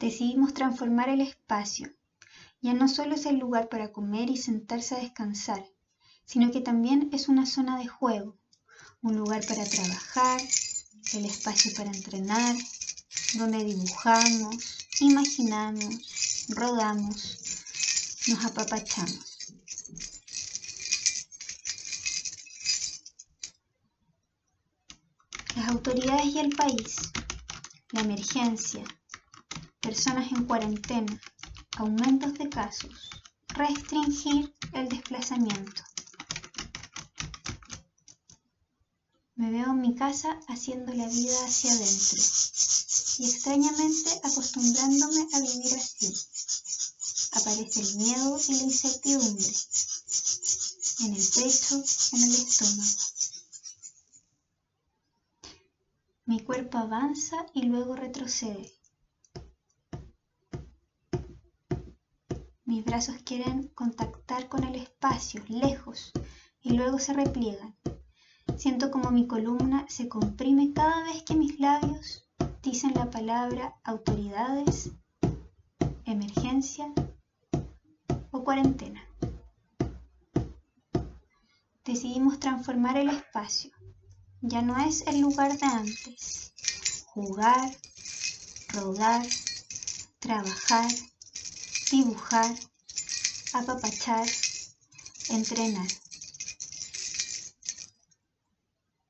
Decidimos transformar el espacio. Ya no solo es el lugar para comer y sentarse a descansar, sino que también es una zona de juego, un lugar para trabajar, el espacio para entrenar, donde dibujamos, imaginamos, rodamos, nos apapachamos. Las autoridades y el país, la emergencia, personas en cuarentena, aumentos de casos, restringir el desplazamiento. Me veo en mi casa haciendo la vida hacia adentro y extrañamente acostumbrándome a vivir así. Aparece el miedo y la incertidumbre en el pecho, en el estómago. Mi cuerpo avanza y luego retrocede. Mis brazos quieren contactar con el espacio, lejos, y luego se repliegan. Siento como mi columna se comprime cada vez que mis labios dicen la palabra autoridades, emergencia o cuarentena. Decidimos transformar el espacio. Ya no es el lugar de antes. Jugar, rodar, trabajar, dibujar, apapachar, entrenar.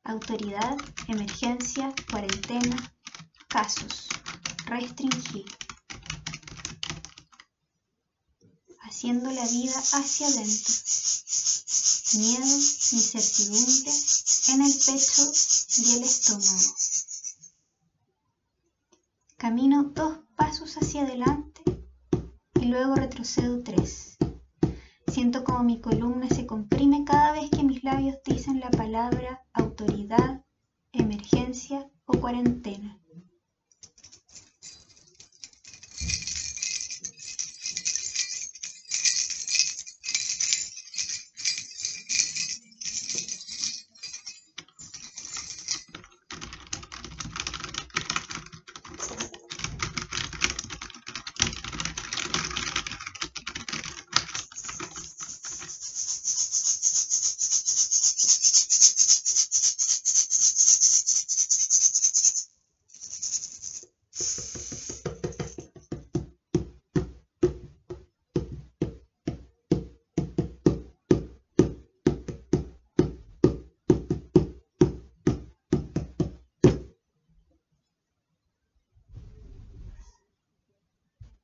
Autoridad, emergencia, cuarentena, casos, restringir. Haciendo la vida hacia adentro. Miedo, incertidumbre en el pecho y el estómago. Camino dos pasos hacia adelante luego retrocedo tres. Siento como mi columna se comprime cada vez que mis labios dicen la palabra autoridad, emergencia o cuarentena.